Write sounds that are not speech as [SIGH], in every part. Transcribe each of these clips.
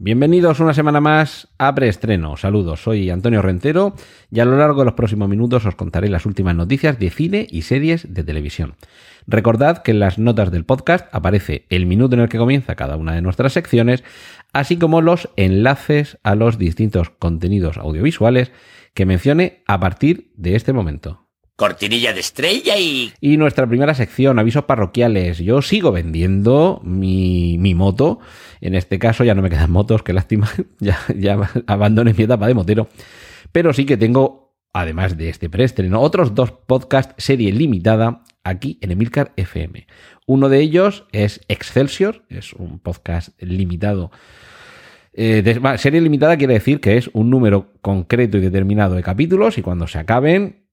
Bienvenidos una semana más a Preestreno. Saludos, soy Antonio Rentero y a lo largo de los próximos minutos os contaré las últimas noticias de cine y series de televisión. Recordad que en las notas del podcast aparece el minuto en el que comienza cada una de nuestras secciones, así como los enlaces a los distintos contenidos audiovisuales que mencione a partir de este momento. Cortinilla de estrella y... Y nuestra primera sección, avisos parroquiales. Yo sigo vendiendo mi, mi moto. En este caso ya no me quedan motos, qué lástima. [LAUGHS] ya, ya abandoné mi etapa de motero. Pero sí que tengo, además de este preestreno, otros dos podcasts serie limitada aquí en Emilcar FM. Uno de ellos es Excelsior, es un podcast limitado. Eh, serie limitada quiere decir que es un número concreto y determinado de capítulos y cuando se acaben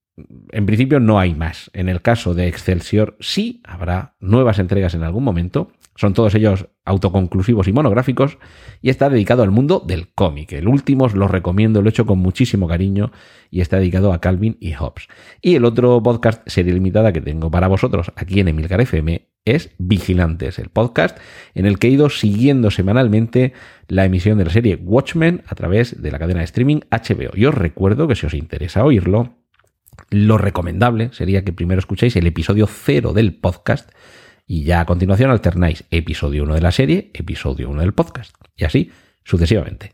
en principio no hay más. En el caso de Excelsior sí habrá nuevas entregas en algún momento. Son todos ellos autoconclusivos y monográficos y está dedicado al mundo del cómic. El último os lo recomiendo, lo he hecho con muchísimo cariño y está dedicado a Calvin y Hobbes. Y el otro podcast serie limitada que tengo para vosotros aquí en Emilcar FM es Vigilantes, el podcast en el que he ido siguiendo semanalmente la emisión de la serie Watchmen a través de la cadena de streaming HBO. Y os recuerdo que si os interesa oírlo, lo recomendable sería que primero escuchéis el episodio cero del podcast y ya a continuación alternáis episodio 1 de la serie, episodio 1 del podcast. Y así sucesivamente.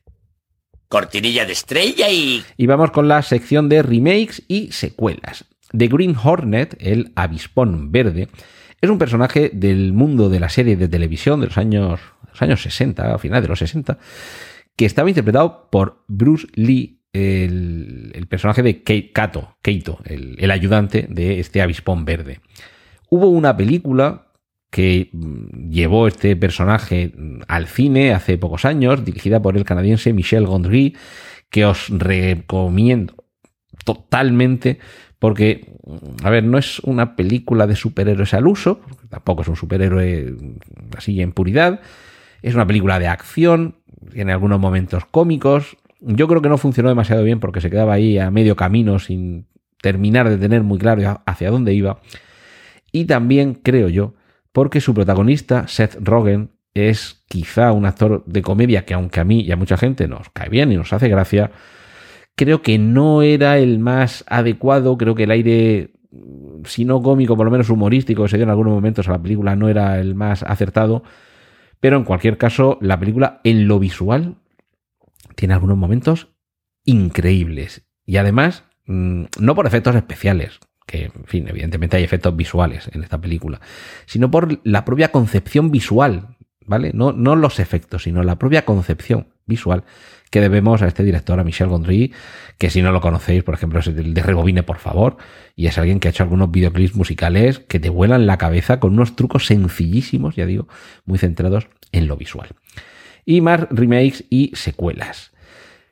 Cortinilla de estrella y... Y vamos con la sección de remakes y secuelas. The Green Hornet, el avispón verde, es un personaje del mundo de la serie de televisión de los años, los años 60, a finales de los 60, que estaba interpretado por Bruce Lee, el personaje de Kei- Kato, Keito, el, ayudante de este avispón verde. Hubo una película que mm, llevó este personaje mm, al cine hace pocos años, dirigida por el canadiense Michel Gondry, que os recomiendo totalmente porque, mm, a ver, no es una película de superhéroes al uso, tampoco es un superhéroe así en puridad, es una película de acción, tiene algunos momentos cómicos, yo creo que no funcionó demasiado bien porque se quedaba ahí a medio camino sin terminar de tener muy claro hacia dónde iba. Y también creo yo, porque su protagonista, Seth Rogen, es quizá un actor de comedia que aunque a mí y a mucha gente nos cae bien y nos hace gracia, creo que no era el más adecuado, creo que el aire, si no cómico, por lo menos humorístico, que se dio en algunos momentos a la película, no era el más acertado, pero en cualquier caso, la película en lo visual tiene algunos momentos increíbles. Y además, mm, no por efectos especiales, que, en fin, evidentemente hay efectos visuales en esta película, sino por la propia concepción visual, ¿vale? No, no los efectos, sino la propia concepción visual que debemos a este director, a Michel Gondry, que si no lo conocéis, por ejemplo, es el de Rebobine, por favor, y es alguien que ha hecho algunos videoclips musicales que te vuelan la cabeza con unos trucos sencillísimos, ya digo, muy centrados en lo visual. Y más remakes y secuelas.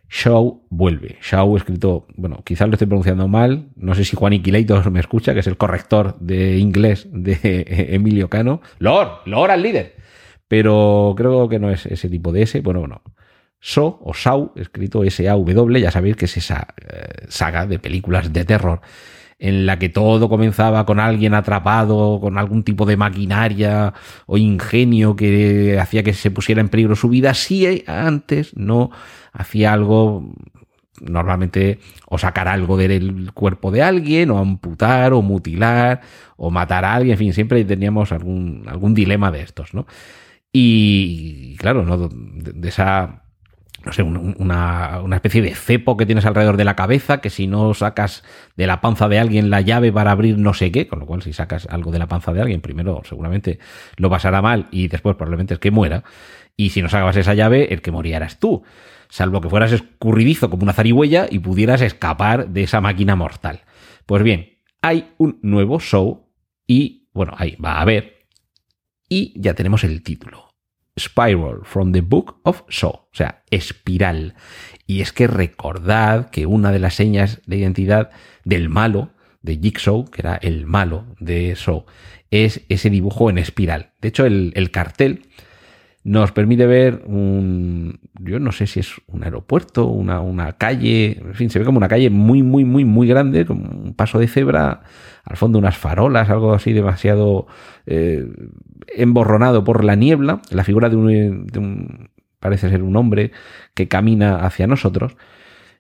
Shaw vuelve. Shaw escrito, bueno, quizás lo estoy pronunciando mal. No sé si Juan Iquileitos me escucha, que es el corrector de inglés de [LAUGHS] Emilio Cano. Lord, Lord al líder. Pero creo que no es ese tipo de S. Bueno, bueno. So o Shaw, escrito S-A-W, ya sabéis que es esa eh, saga de películas de terror en la que todo comenzaba con alguien atrapado, con algún tipo de maquinaria o ingenio que hacía que se pusiera en peligro su vida, si antes no hacía algo, normalmente o sacar algo del cuerpo de alguien, o amputar, o mutilar, o matar a alguien, en fin, siempre teníamos algún, algún dilema de estos, ¿no? Y claro, ¿no? de, de esa no sé, un- una, una especie de cepo que tienes alrededor de la cabeza, que si no sacas de la panza de alguien la llave para abrir no sé qué, con lo cual si sacas algo de la panza de alguien, primero seguramente lo pasará mal y después probablemente es que muera, y si no sacabas esa llave, el que moría tú, salvo que fueras escurridizo como una zarigüeya y pudieras escapar de esa máquina mortal. Pues bien, hay un nuevo show y, bueno, ahí va a haber, y ya tenemos el título. Spiral from the Book of Saw, o sea, espiral. Y es que recordad que una de las señas de identidad del malo de Jigsaw, que era el malo de Saw, es ese dibujo en espiral. De hecho, el, el cartel nos permite ver un, yo no sé si es un aeropuerto, una, una, calle, en fin, se ve como una calle muy, muy, muy, muy grande, como un paso de cebra, al fondo unas farolas, algo así demasiado eh, emborronado por la niebla, la figura de un, de un, parece ser un hombre que camina hacia nosotros,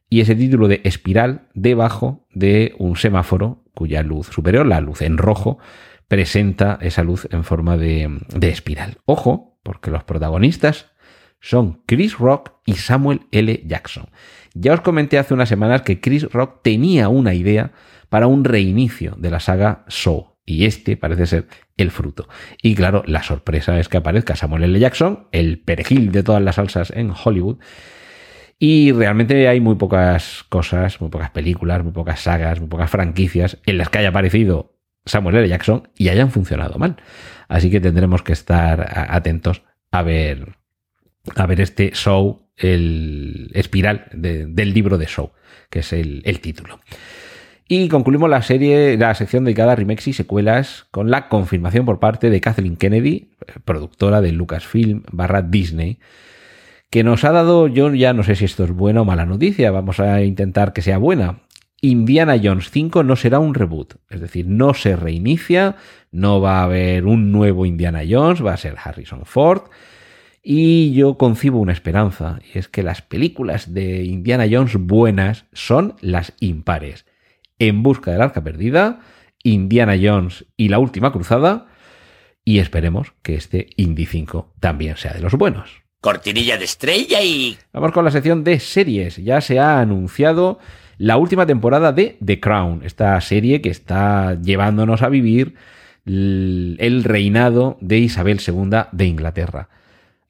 y ese título de espiral debajo de un semáforo cuya luz superior, la luz en rojo, presenta esa luz en forma de, de espiral. Ojo, porque los protagonistas son Chris Rock y Samuel L. Jackson. Ya os comenté hace unas semanas que Chris Rock tenía una idea para un reinicio de la saga Saw, y este parece ser el fruto. Y claro, la sorpresa es que aparezca Samuel L. Jackson, el perejil de todas las salsas en Hollywood, y realmente hay muy pocas cosas, muy pocas películas, muy pocas sagas, muy pocas franquicias en las que haya aparecido Samuel L. Jackson y hayan funcionado mal. Así que tendremos que estar atentos a ver, a ver este show, el espiral de, del libro de show, que es el, el, título. Y concluimos la serie, la sección dedicada a remakes y secuelas con la confirmación por parte de Kathleen Kennedy, productora de Lucasfilm barra Disney, que nos ha dado, yo ya no sé si esto es buena o mala noticia, vamos a intentar que sea buena. Indiana Jones 5 no será un reboot, es decir, no se reinicia, no va a haber un nuevo Indiana Jones, va a ser Harrison Ford. Y yo concibo una esperanza, y es que las películas de Indiana Jones buenas son las impares. En busca del arca perdida, Indiana Jones y la última cruzada, y esperemos que este Indy 5 también sea de los buenos. Cortinilla de estrella y... Vamos con la sección de series. Ya se ha anunciado la última temporada de The Crown, esta serie que está llevándonos a vivir el reinado de Isabel II de Inglaterra.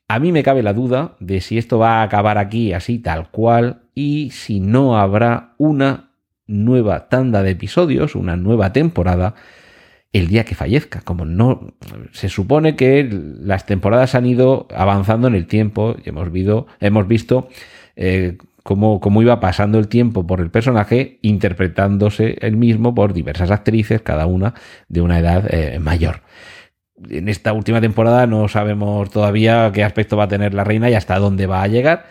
A mí me cabe la duda de si esto va a acabar aquí así tal cual y si no habrá una nueva tanda de episodios, una nueva temporada el día que fallezca. Como no se supone que las temporadas han ido avanzando en el tiempo y hemos, visto, hemos visto eh, cómo, cómo, iba pasando el tiempo por el personaje, interpretándose el mismo por diversas actrices, cada una de una edad eh, mayor. En esta última temporada no sabemos todavía qué aspecto va a tener la reina y hasta dónde va a llegar,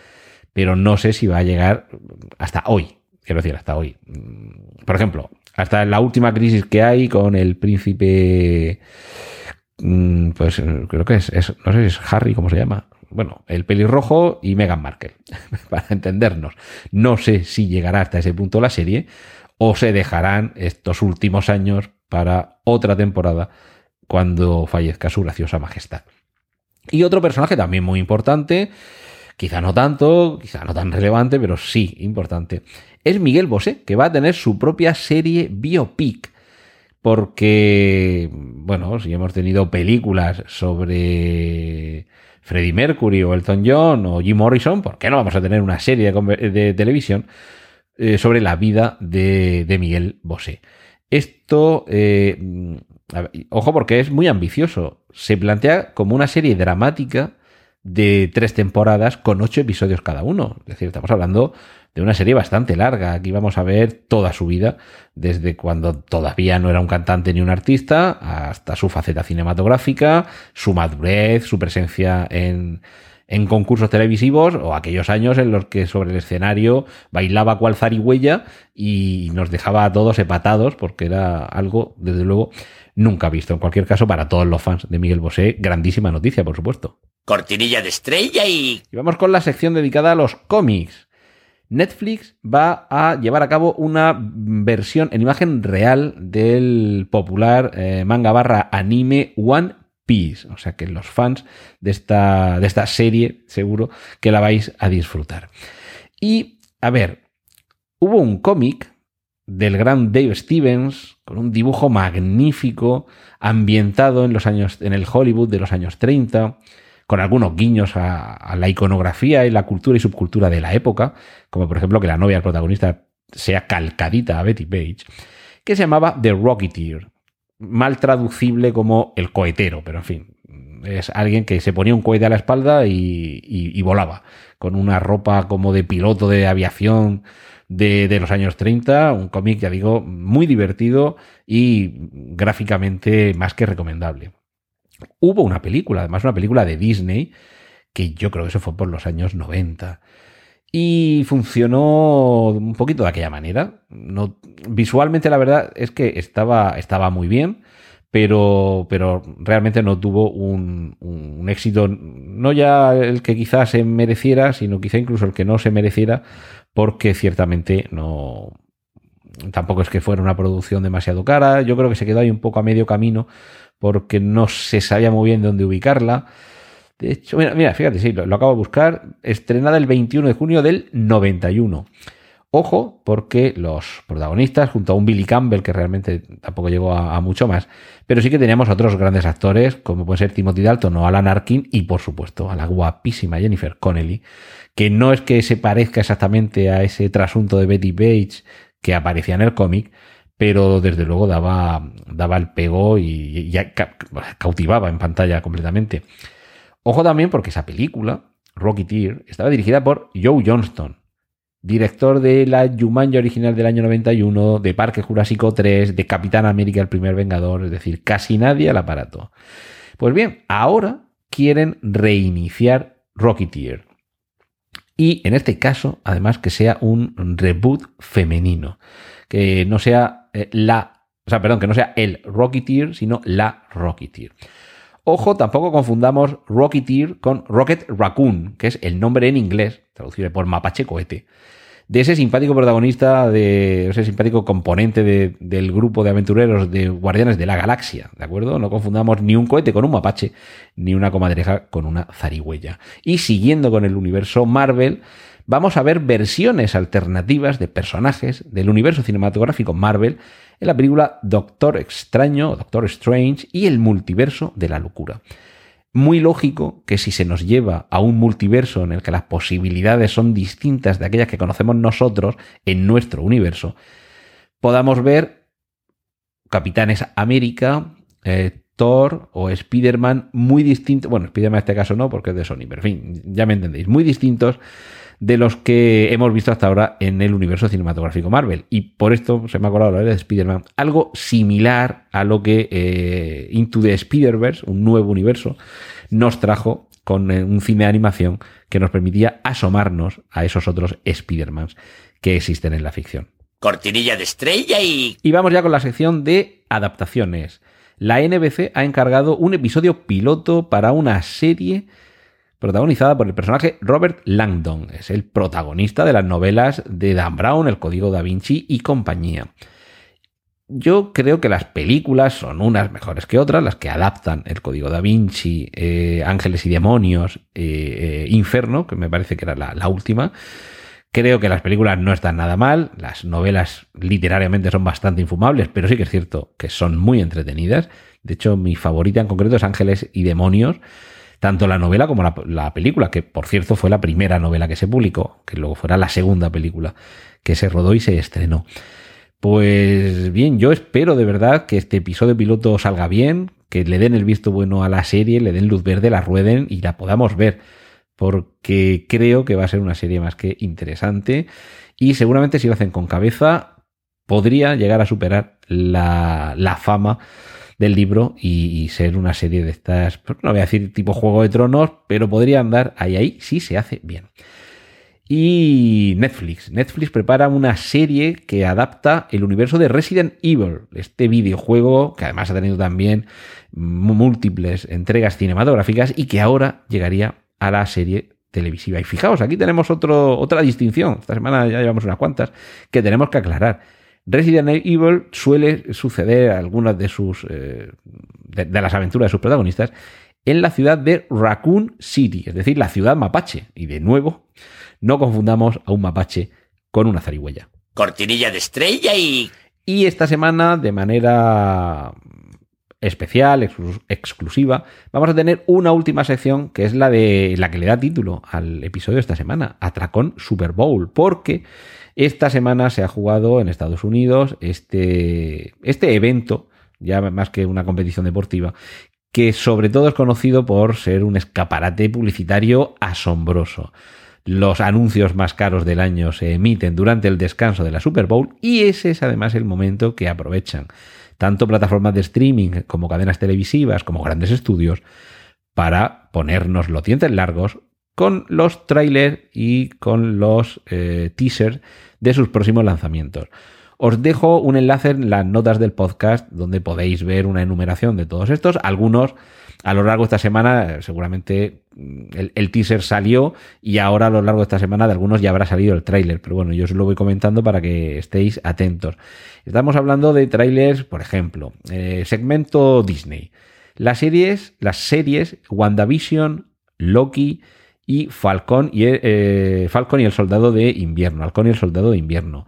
pero no sé si va a llegar hasta hoy. Quiero decir, hasta hoy. Por ejemplo, hasta la última crisis que hay con el príncipe, mm, pues creo que es, no sé si es Harry, ¿cómo se llama? Bueno, el pelirrojo y Meghan Markle, [LAUGHS] para entendernos. No sé si llegará hasta ese punto la serie o se dejarán estos últimos años para otra temporada cuando fallezca su graciosa majestad. Y otro personaje también muy importante, quizá no tanto, quizá no tan relevante, pero sí importante, es Miguel Bosé, que va a tener su propia serie biopic. Porque, bueno, si hemos tenido películas sobre Freddie Mercury o Elton John o Jim Morrison, ¿por qué no vamos a tener una serie de, de televisión eh, sobre la vida de, de Miguel Bosé? Esto, eh, ver, ojo porque es muy ambicioso. Se plantea como una serie dramática de tres temporadas con ocho episodios cada uno. Es decir, estamos hablando de una serie bastante larga. Aquí vamos a ver toda su vida, desde cuando todavía no era un cantante ni un artista, hasta su faceta cinematográfica, su madurez, su presencia en, en concursos televisivos o aquellos años en los que sobre el escenario bailaba cual zarigüeya y nos dejaba a todos empatados porque era algo, desde luego, nunca visto. En cualquier caso, para todos los fans de Miguel Bosé, grandísima noticia, por supuesto. Cortinilla de estrella y... Y vamos con la sección dedicada a los cómics. Netflix va a llevar a cabo una versión en imagen real del popular eh, manga barra anime One Piece. O sea que los fans de esta, de esta serie seguro que la vais a disfrutar. Y, a ver, hubo un cómic del gran Dave Stevens con un dibujo magnífico ambientado en los años en el Hollywood de los años 30 con algunos guiños a, la iconografía y la cultura y subcultura de la época, como por ejemplo que la novia del protagonista sea calcadita a Betty Page, que se llamaba The Rocketeer, mal traducible como el cohetero, pero en fin, es alguien que se ponía un cohete a la espalda y volaba, con una ropa como de piloto de aviación de, de los años 30, un cómic, ya digo, muy divertido y gráficamente más que recomendable. Hubo una película, además una película de Disney, que yo creo que eso fue por los años 90. Y funcionó un poquito de aquella manera. No, visualmente la verdad es que estaba, estaba muy bien, pero, pero realmente no tuvo un, un éxito, no ya el que quizás se mereciera, sino quizá incluso el que no se mereciera, porque ciertamente no... Tampoco es que fuera una producción demasiado cara, yo creo que se quedó ahí un poco a medio camino porque no se sabía muy bien dónde ubicarla. De hecho, mira, mira fíjate, sí, lo, acabo de buscar. Estrenada el 21 de junio del 91. Ojo, porque los protagonistas, junto a un Billy Campbell, que realmente tampoco llegó a, mucho más, pero sí que teníamos otros grandes actores, como pueden ser Timothy Dalton o Alan Arkin, y por supuesto a la guapísima Jennifer Connelly, que no es que se parezca exactamente a ese trasunto de Betty Page que aparecía en el cómic, pero desde luego daba, daba el pego y, cautivaba en pantalla completamente. Ojo también porque esa película, Rocketeer, estaba dirigida por Joe Johnston, director de la Jumanji original del año 91, de Parque Jurásico 3, de Capitán América el primer Vengador, es decir, casi nadie al aparato. Pues bien, ahora quieren reiniciar Rocketeer. Y en este caso, además, que sea un reboot femenino. Que no sea eh, la, o sea, perdón, que no sea el Rocketeer, sino la Rocketeer. Ojo, tampoco confundamos Rocketeer con Rocket Raccoon, que es el nombre en inglés, traducido por mapache cohete, de ese simpático protagonista, de ese simpático componente de, del grupo de aventureros de Guardianes de la Galaxia, ¿de acuerdo? No confundamos ni un cohete con un mapache, ni una comadreja con una zarigüeya. Y siguiendo con el universo Marvel, vamos a ver versiones alternativas de personajes del universo cinematográfico Marvel en la película Doctor Extraño, Doctor Strange y el multiverso de la locura. Muy lógico que si se nos lleva a un multiverso en el que las posibilidades son distintas de aquellas que conocemos nosotros en nuestro universo, podamos ver Capitanes América, eh, Thor o Spider-Man muy distintos, bueno, Spider-Man en este caso no, porque es de Sony, pero en fin, ya me entendéis, muy distintos de los que hemos visto hasta ahora en el universo cinematográfico Marvel. Y por esto se me ha acordado la de Spider-Man, algo similar a lo que eh, Into the Spider-Verse, un nuevo universo, nos trajo con eh, un cine de animación que nos permitía asomarnos a esos otros Spider-Mans que existen en la ficción. Cortinilla de estrella y... Y vamos ya con la sección de adaptaciones. La NBC ha encargado un episodio piloto para una serie protagonizada por el personaje Robert Langdon. Es el protagonista de las novelas de Dan Brown, El Código da Vinci y compañía. Yo creo que las películas son unas mejores que otras, las que adaptan El Código da Vinci, eh, Ángeles y Demonios, eh, eh, Inferno, que me parece que era la, la última. Creo que las películas no están nada mal, las novelas literariamente son bastante infumables, pero sí que es cierto que son muy entretenidas. De hecho, mi favorita en concreto es Ángeles y Demonios tanto la novela como la, la, película, que por cierto fue la primera novela que se publicó, que luego fuera la segunda película que se rodó y se estrenó. Pues bien, yo espero de verdad que este episodio piloto salga bien, que le den el visto bueno a la serie, le den luz verde, la rueden y la podamos ver, porque creo que va a ser una serie más que interesante y seguramente si lo hacen con cabeza podría llegar a superar la, la fama del libro y, ser una serie de estas, pues, no voy a decir tipo Juego de Tronos, pero podría andar ahí, ahí, si se hace bien. Y Netflix. Netflix prepara una serie que adapta el universo de Resident Evil, este videojuego que además ha tenido también múltiples entregas cinematográficas y que ahora llegaría a la serie televisiva. Y fijaos, aquí tenemos otro, otra distinción. Esta semana ya llevamos unas cuantas que tenemos que aclarar. Resident Evil suele suceder algunas de sus eh, de, de, las aventuras de sus protagonistas en la ciudad de Raccoon City, es decir, la ciudad mapache. Y de nuevo, no confundamos a un mapache con una zarigüeya. Cortinilla de estrella y... Y esta semana, de manera especial, exclusiva, vamos a tener una última sección que es la de la que le da título al episodio de esta semana, Atracón Super Bowl, porque esta semana se ha jugado en Estados Unidos este, este evento, ya más que una competición deportiva, que sobre todo es conocido por ser un escaparate publicitario asombroso. los anuncios más caros del año se emiten durante el descanso de la Super Bowl y ese es además el momento que aprovechan tanto plataformas de streaming como cadenas televisivas como grandes estudios para ponernos los dientes largos con los trailers y con los eh, teasers de sus próximos lanzamientos. Os dejo un enlace en las notas del podcast donde podéis ver una enumeración de todos estos. Algunos a lo largo de esta semana, seguramente mm, el, teaser salió y ahora a lo largo de esta semana de algunos ya habrá salido el tráiler. Pero bueno, yo os lo voy comentando para que estéis atentos. Estamos hablando de trailers, por ejemplo, eh, segmento Disney. Las series, las series WandaVision, Loki, y Falcon y, Falcon y el Soldado de Invierno. Falcon y el Soldado de Invierno.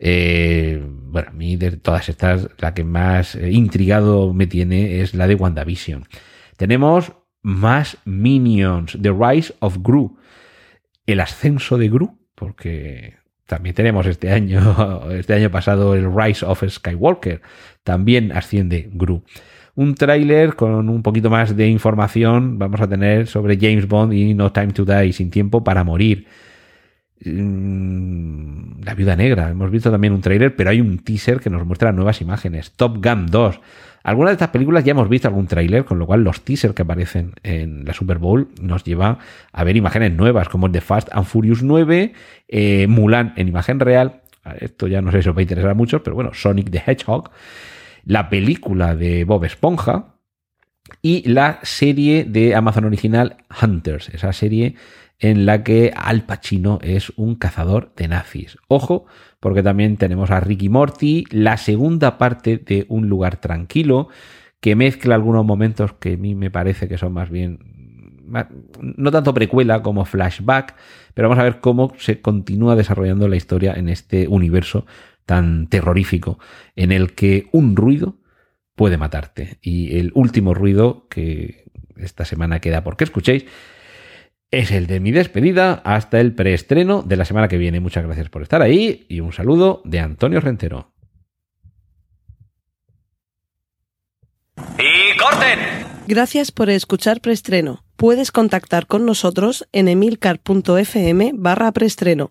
Eh, bueno, a mí de todas estas, la que más eh, intrigado me tiene es la de WandaVision. Tenemos más Minions, The Rise of Gru, el ascenso de Gru, porque también tenemos este año, [LAUGHS] este año pasado el Rise of Skywalker, también asciende Gru un tráiler con un poquito más de información vamos a tener sobre James Bond y No Time to Die, sin tiempo para morir. Mm, la Viuda Negra, hemos visto también un tráiler, pero hay un teaser que nos muestra nuevas imágenes. Top Gun 2. Algunas de estas películas ya hemos visto algún tráiler, con lo cual los teasers que aparecen en la Super Bowl nos llevan a ver imágenes nuevas, como el de Fast and Furious 9, eh, Mulan en imagen real. Esto ya no sé si os va a interesar a muchos, pero bueno, Sonic the Hedgehog la película de Bob Esponja y la serie de Amazon original Hunters, esa serie en la que Al Pacino es un cazador de nazis. Ojo, porque también tenemos a Ricky Morty, la segunda parte de Un lugar tranquilo, que mezcla algunos momentos que a mí me parece que son más bien no tanto precuela como flashback, pero vamos a ver cómo se continúa desarrollando la historia en este universo tan terrorífico en el que un ruido puede matarte. Y el último ruido que esta semana queda porque escuchéis es el de mi despedida hasta el preestreno de la semana que viene. Muchas gracias por estar ahí y un saludo de Antonio Rentero. ¡Y corten! Gracias por escuchar preestreno. Puedes contactar con nosotros en emilcar.fm barra preestreno